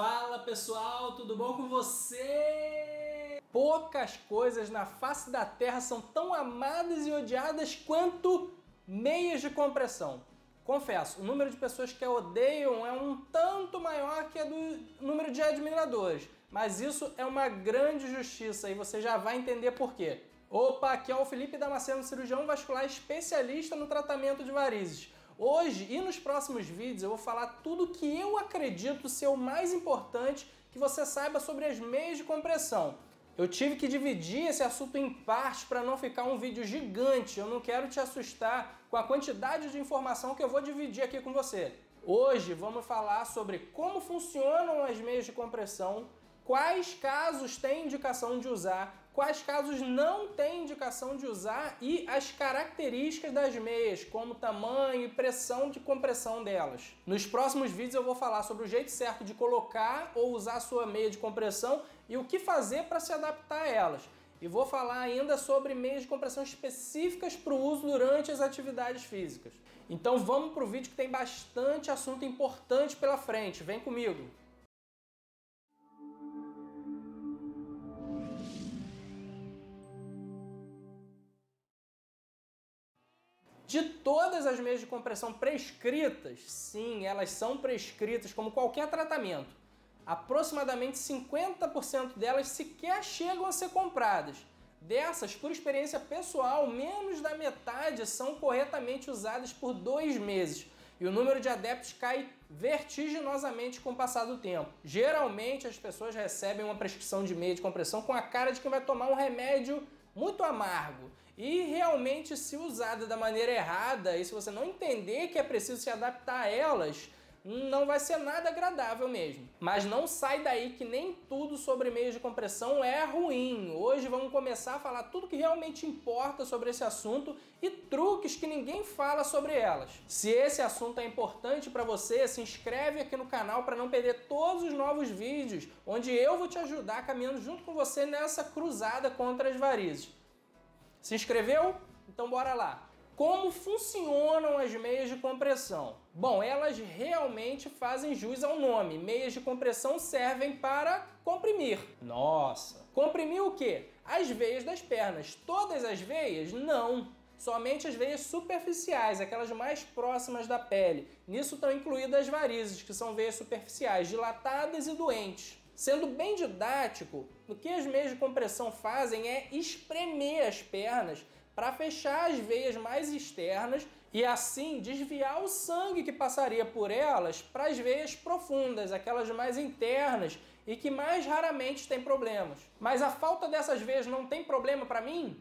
Fala pessoal, tudo bom com você? Poucas coisas na face da Terra são tão amadas e odiadas quanto meias de compressão. Confesso, o número de pessoas que a odeiam é um tanto maior que a do número de admiradores, mas isso é uma grande justiça e você já vai entender por quê. Opa, aqui é o Felipe Damasceno, cirurgião vascular especialista no tratamento de varizes. Hoje e nos próximos vídeos eu vou falar tudo que eu acredito ser o mais importante que você saiba sobre as meias de compressão. Eu tive que dividir esse assunto em partes para não ficar um vídeo gigante. Eu não quero te assustar com a quantidade de informação que eu vou dividir aqui com você. Hoje vamos falar sobre como funcionam as meias de compressão, quais casos tem indicação de usar, quais casos não tem indicação de usar e as características das meias, como tamanho e pressão de compressão delas. Nos próximos vídeos eu vou falar sobre o jeito certo de colocar ou usar a sua meia de compressão e o que fazer para se adaptar a elas. E vou falar ainda sobre meias de compressão específicas para o uso durante as atividades físicas. Então vamos para o vídeo que tem bastante assunto importante pela frente. Vem comigo! De todas as meias de compressão prescritas, sim, elas são prescritas como qualquer tratamento. Aproximadamente 50% delas sequer chegam a ser compradas. Dessas, por experiência pessoal, menos da metade são corretamente usadas por dois meses e o número de adeptos cai vertiginosamente com o passar do tempo. Geralmente, as pessoas recebem uma prescrição de meia de compressão com a cara de quem vai tomar um remédio muito amargo. E realmente, se usada da maneira errada e se você não entender que é preciso se adaptar a elas, não vai ser nada agradável mesmo. Mas não sai daí que nem tudo sobre meios de compressão é ruim. Hoje vamos começar a falar tudo que realmente importa sobre esse assunto e truques que ninguém fala sobre elas. Se esse assunto é importante para você, se inscreve aqui no canal para não perder todos os novos vídeos, onde eu vou te ajudar caminhando junto com você nessa cruzada contra as varizes. Se inscreveu? Então bora lá! Como funcionam as meias de compressão? Bom, elas realmente fazem jus ao nome. Meias de compressão servem para comprimir. Nossa! Comprimir o quê? As veias das pernas. Todas as veias? Não. Somente as veias superficiais, aquelas mais próximas da pele. Nisso estão incluídas as varizes, que são veias superficiais, dilatadas e doentes. Sendo bem didático, o que as meias de compressão fazem é espremer as pernas para fechar as veias mais externas e assim desviar o sangue que passaria por elas para as veias profundas, aquelas mais internas e que mais raramente têm problemas. Mas a falta dessas veias não tem problema para mim?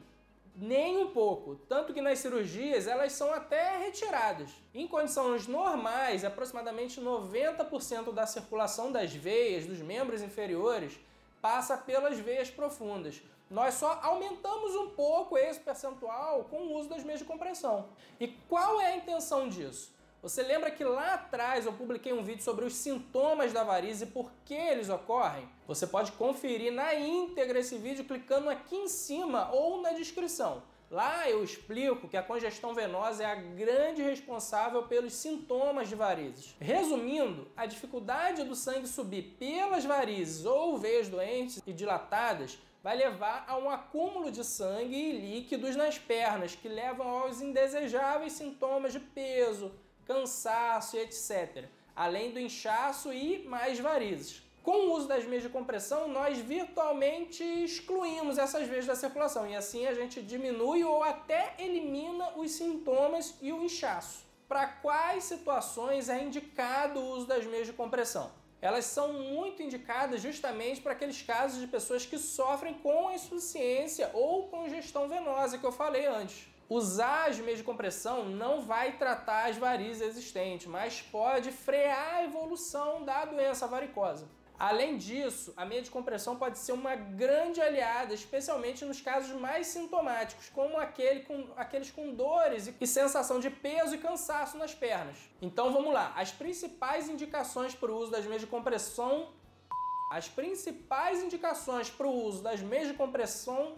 Nem um pouco, tanto que nas cirurgias elas são até retiradas. Em condições normais, aproximadamente 90% da circulação das veias dos membros inferiores passa pelas veias profundas. Nós só aumentamos um pouco esse percentual com o uso das meias de compressão. E qual é a intenção disso? Você lembra que lá atrás eu publiquei um vídeo sobre os sintomas da varize e por que eles ocorrem? Você pode conferir na íntegra esse vídeo clicando aqui em cima ou na descrição. Lá eu explico que a congestão venosa é a grande responsável pelos sintomas de varizes. Resumindo, a dificuldade do sangue subir pelas varizes ou veias doentes e dilatadas vai levar a um acúmulo de sangue e líquidos nas pernas, que levam aos indesejáveis sintomas de peso, cansaço e etc., além do inchaço e mais varizes. Com o uso das meias de compressão, nós virtualmente excluímos essas veias da circulação e assim a gente diminui ou até elimina os sintomas e o inchaço. Para quais situações é indicado o uso das meias de compressão? Elas são muito indicadas justamente para aqueles casos de pessoas que sofrem com insuficiência ou congestão venosa que eu falei antes. Usar as meias de compressão não vai tratar as varizes existentes, mas pode frear a evolução da doença varicosa. Além disso, a meia de compressão pode ser uma grande aliada, especialmente nos casos mais sintomáticos, como aquele com, aqueles com dores e, e sensação de peso e cansaço nas pernas. Então vamos lá, as principais indicações para o uso das meias de compressão. As principais indicações para o uso das meias de compressão.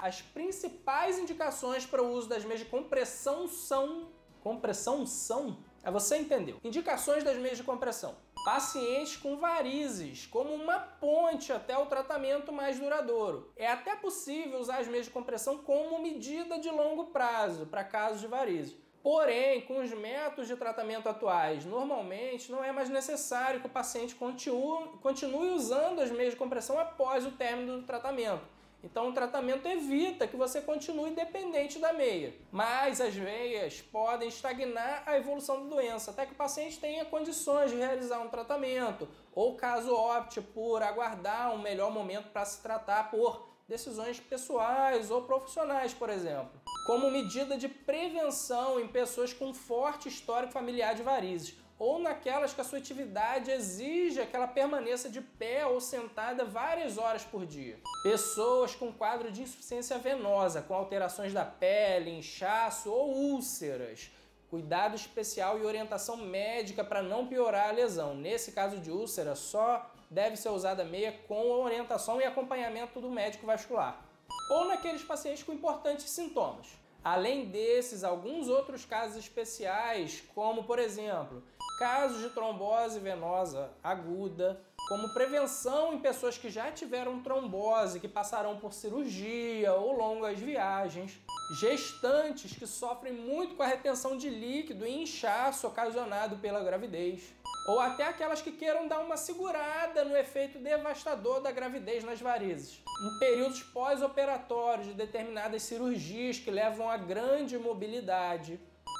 As principais indicações para o uso das meias de compressão são. Compressão são? É você entendeu. Indicações das meias de compressão pacientes com varizes, como uma ponte até o tratamento mais duradouro. É até possível usar as meias de compressão como medida de longo prazo para casos de varizes. Porém, com os métodos de tratamento atuais, normalmente não é mais necessário que o paciente continue usando as meias de compressão após o término do tratamento. Então, o tratamento evita que você continue dependente da meia. Mas as meias podem estagnar a evolução da doença, até que o paciente tenha condições de realizar um tratamento, ou caso opte por aguardar um melhor momento para se tratar por decisões pessoais ou profissionais, por exemplo. Como medida de prevenção em pessoas com forte histórico familiar de varizes ou naquelas que a sua atividade exige que ela permaneça de pé ou sentada várias horas por dia. Pessoas com quadro de insuficiência venosa, com alterações da pele, inchaço ou úlceras. Cuidado especial e orientação médica para não piorar a lesão. Nesse caso de úlcera, só deve ser usada meia com orientação e acompanhamento do médico vascular. Ou naqueles pacientes com importantes sintomas. Além desses, alguns outros casos especiais, como por exemplo, casos de trombose venosa aguda, como prevenção em pessoas que já tiveram trombose, que passarão por cirurgia ou longas viagens, gestantes que sofrem muito com a retenção de líquido e inchaço ocasionado pela gravidez, ou até aquelas que queiram dar uma segurada no efeito devastador da gravidez nas varizes. Em períodos pós-operatórios de determinadas cirurgias que levam a grande mobilidade,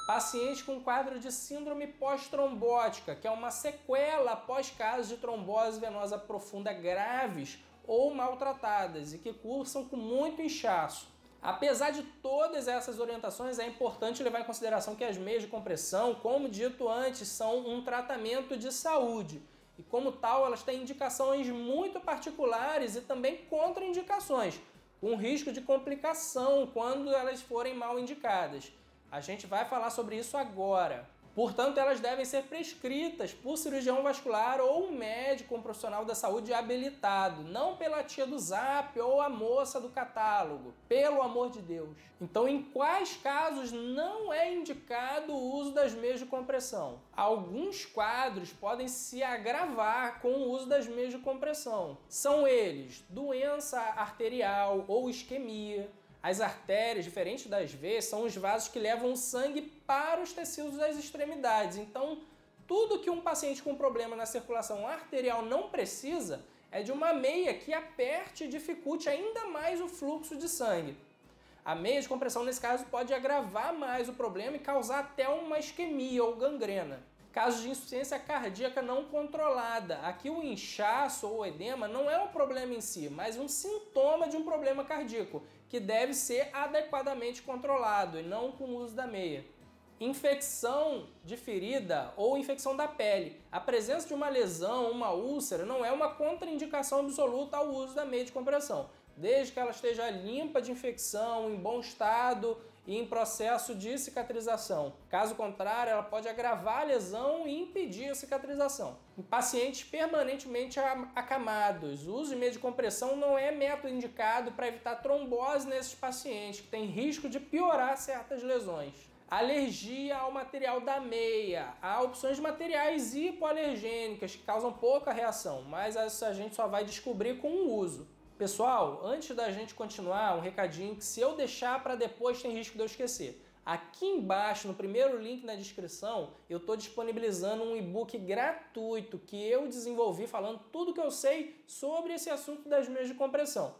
pacientes com quadro de síndrome pós-trombótica, que é uma sequela após casos de trombose venosa profunda graves ou maltratadas e que cursam com muito inchaço. Apesar de todas essas orientações, é importante levar em consideração que as meias de compressão, como dito antes, são um tratamento de saúde. E como tal, elas têm indicações muito particulares e também contraindicações, com risco de complicação quando elas forem mal indicadas. A gente vai falar sobre isso agora. Portanto, elas devem ser prescritas por cirurgião vascular ou um médico, um profissional da saúde habilitado, não pela tia do zap ou a moça do catálogo, pelo amor de Deus. Então, em quais casos não é indicado o uso das meias de compressão? Alguns quadros podem se agravar com o uso das meias de compressão. São eles: doença arterial ou isquemia, as artérias, diferente das veias, são os vasos que levam sangue para os tecidos das extremidades. Então, tudo que um paciente com problema na circulação arterial não precisa é de uma meia que aperte e dificulte ainda mais o fluxo de sangue. A meia de compressão, nesse caso, pode agravar mais o problema e causar até uma isquemia ou gangrena. Casos de insuficiência cardíaca não controlada. Aqui o inchaço ou o edema não é um problema em si, mas um sintoma de um problema cardíaco, que deve ser adequadamente controlado e não com o uso da meia. Infecção de ferida ou infecção da pele. A presença de uma lesão, uma úlcera, não é uma contraindicação absoluta ao uso da meia de compressão, desde que ela esteja limpa de infecção, em bom estado e em processo de cicatrização. Caso contrário, ela pode agravar a lesão e impedir a cicatrização. Em pacientes permanentemente acamados, o uso de meio de compressão não é método indicado para evitar trombose nesses pacientes que têm risco de piorar certas lesões. Alergia ao material da meia. Há opções de materiais hipoalergênicas que causam pouca reação, mas a gente só vai descobrir com o uso. Pessoal, antes da gente continuar, um recadinho que se eu deixar para depois tem risco de eu esquecer. Aqui embaixo, no primeiro link na descrição, eu estou disponibilizando um e-book gratuito que eu desenvolvi falando tudo que eu sei sobre esse assunto das meias de compressão.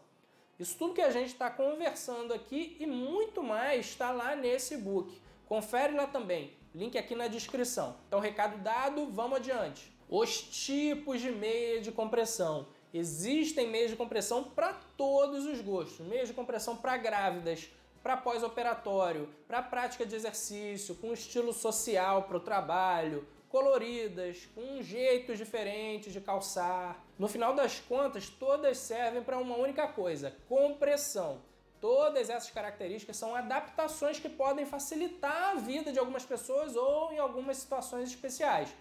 Isso tudo que a gente está conversando aqui e muito mais está lá nesse e-book. Confere lá também, link aqui na descrição. Então, recado dado, vamos adiante. Os tipos de meia de compressão. Existem meios de compressão para todos os gostos. Meios de compressão para grávidas, para pós-operatório, para prática de exercício, com estilo social para o trabalho, coloridas, com jeitos diferentes de calçar. No final das contas, todas servem para uma única coisa: compressão. Todas essas características são adaptações que podem facilitar a vida de algumas pessoas ou em algumas situações especiais,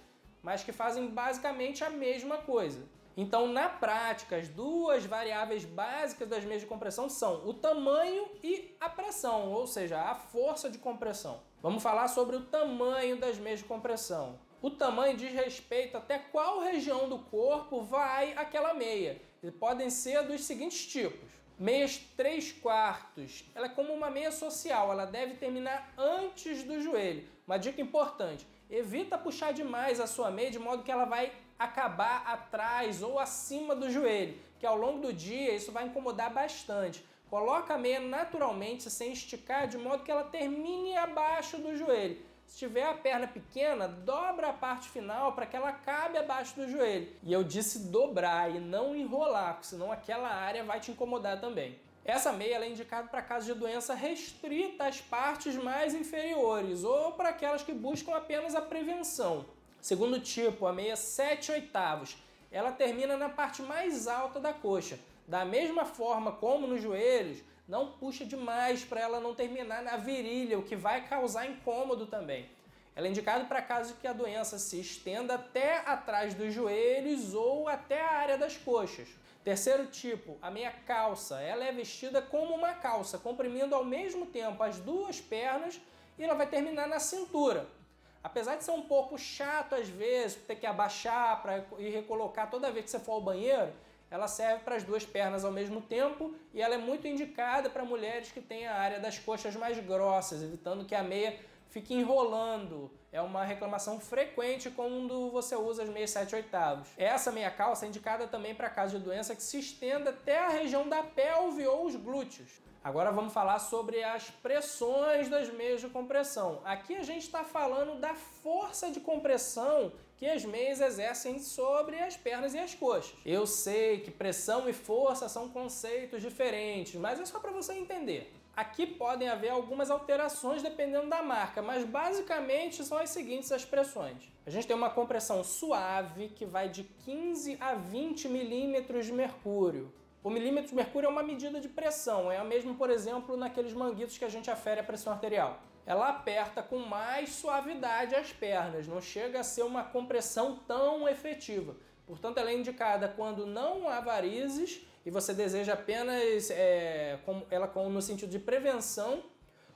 mas que fazem basicamente a mesma coisa. Então, na prática, as duas variáveis básicas das meias de compressão são o tamanho e a pressão, ou seja, a força de compressão. Vamos falar sobre o tamanho das meias de compressão. O tamanho diz respeito até qual região do corpo vai aquela meia. E podem ser dos seguintes tipos. Meias 3 quartos, ela é como uma meia social, ela deve terminar antes do joelho. Uma dica importante, evita puxar demais a sua meia de modo que ela vai acabar atrás ou acima do joelho, que ao longo do dia isso vai incomodar bastante. Coloca a meia naturalmente sem esticar de modo que ela termine abaixo do joelho. Se tiver a perna pequena, dobra a parte final para que ela cabe abaixo do joelho. E eu disse dobrar e não enrolar, porque senão aquela área vai te incomodar também. Essa meia é indicada para casos de doença restrita às partes mais inferiores ou para aquelas que buscam apenas a prevenção. Segundo tipo, a meia 7 oitavos, ela termina na parte mais alta da coxa. Da mesma forma como nos joelhos, não puxa demais para ela não terminar na virilha, o que vai causar incômodo também. Ela é indicada para casos que a doença se estenda até atrás dos joelhos ou até a área das coxas. Terceiro tipo, a meia calça. Ela é vestida como uma calça, comprimindo ao mesmo tempo as duas pernas e ela vai terminar na cintura. Apesar de ser um pouco chato às vezes, ter que abaixar para ir recolocar toda vez que você for ao banheiro, ela serve para as duas pernas ao mesmo tempo e ela é muito indicada para mulheres que têm a área das coxas mais grossas, evitando que a meia fique enrolando. É uma reclamação frequente quando você usa as meias 7 oitavos. Essa meia calça é indicada também para casos de doença que se estenda até a região da pelve ou os glúteos. Agora vamos falar sobre as pressões das meias de compressão. Aqui a gente está falando da força de compressão que as meias exercem sobre as pernas e as coxas. Eu sei que pressão e força são conceitos diferentes, mas é só para você entender. Aqui podem haver algumas alterações dependendo da marca, mas basicamente são as seguintes as pressões. A gente tem uma compressão suave que vai de 15 a 20 milímetros de mercúrio. O milímetro de mercúrio é uma medida de pressão, é a mesma, por exemplo, naqueles manguitos que a gente afere a pressão arterial. Ela aperta com mais suavidade as pernas, não chega a ser uma compressão tão efetiva. Portanto, ela é indicada quando não há varizes e você deseja apenas é, com, ela com, no sentido de prevenção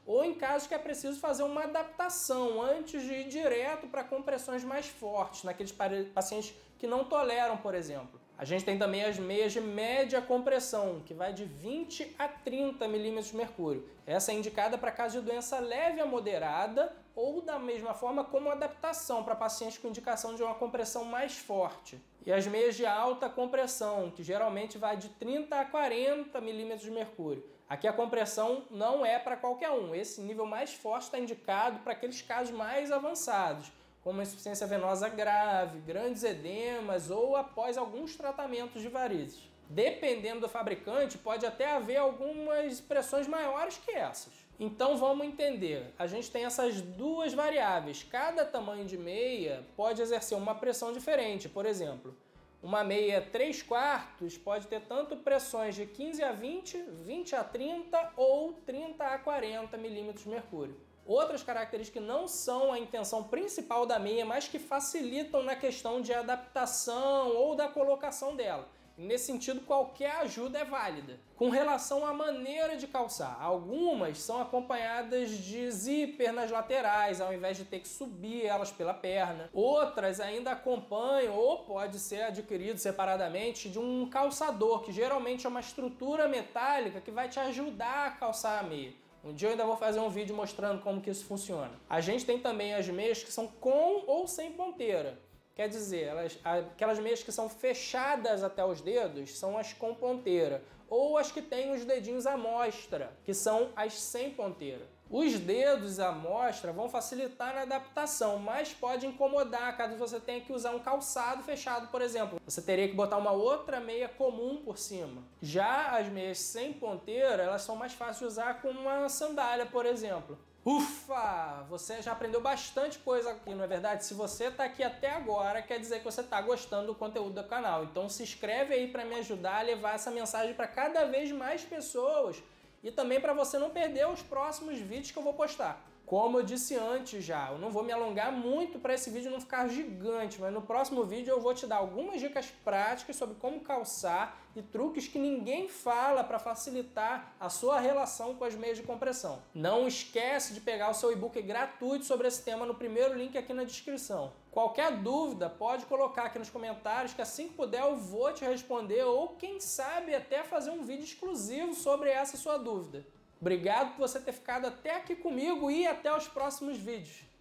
ou em casos que é preciso fazer uma adaptação antes de ir direto para compressões mais fortes, naqueles pacientes que não toleram, por exemplo. A gente tem também as meias de média compressão, que vai de 20 a 30 milímetros de mercúrio. Essa é indicada para casos de doença leve a moderada ou da mesma forma como adaptação para pacientes com indicação de uma compressão mais forte. E as meias de alta compressão, que geralmente vai de 30 a 40 milímetros de mercúrio. Aqui a compressão não é para qualquer um. Esse nível mais forte está indicado para aqueles casos mais avançados como insuficiência venosa grave, grandes edemas ou após alguns tratamentos de varizes. Dependendo do fabricante, pode até haver algumas pressões maiores que essas. Então vamos entender, a gente tem essas duas variáveis. Cada tamanho de meia pode exercer uma pressão diferente. Por exemplo, uma meia 3 quartos pode ter tanto pressões de 15 a 20, 20 a 30 ou 30 a 40 milímetros de mercúrio. Outras características que não são a intenção principal da meia, mas que facilitam na questão de adaptação ou da colocação dela. Nesse sentido, qualquer ajuda é válida. Com relação à maneira de calçar, algumas são acompanhadas de zíper nas laterais, ao invés de ter que subir elas pela perna. Outras ainda acompanham, ou pode ser adquirido separadamente, de um calçador, que geralmente é uma estrutura metálica que vai te ajudar a calçar a meia. Um dia eu ainda vou fazer um vídeo mostrando como que isso funciona. A gente tem também as meias que são com ou sem ponteira. Quer dizer, elas, aquelas meias que são fechadas até os dedos são as com ponteira. Ou as que têm os dedinhos à mostra, que são as sem ponteira. Os dedos à mostra vão facilitar na adaptação, mas pode incomodar caso você tenha que usar um calçado fechado, por exemplo. Você teria que botar uma outra meia comum por cima. Já as meias sem ponteira, elas são mais fáceis de usar com uma sandália, por exemplo. Ufa! Você já aprendeu bastante coisa aqui, não é verdade? Se você está aqui até agora, quer dizer que você está gostando do conteúdo do canal. Então se inscreve aí para me ajudar a levar essa mensagem para cada vez mais pessoas e também para você não perder os próximos vídeos que eu vou postar. Como eu disse antes já, eu não vou me alongar muito para esse vídeo não ficar gigante, mas no próximo vídeo eu vou te dar algumas dicas práticas sobre como calçar e truques que ninguém fala para facilitar a sua relação com as meias de compressão. Não esquece de pegar o seu e-book gratuito sobre esse tema no primeiro link aqui na descrição. Qualquer dúvida, pode colocar aqui nos comentários que assim que puder eu vou te responder ou quem sabe até fazer um vídeo exclusivo sobre essa sua dúvida. Obrigado por você ter ficado até aqui comigo e até os próximos vídeos.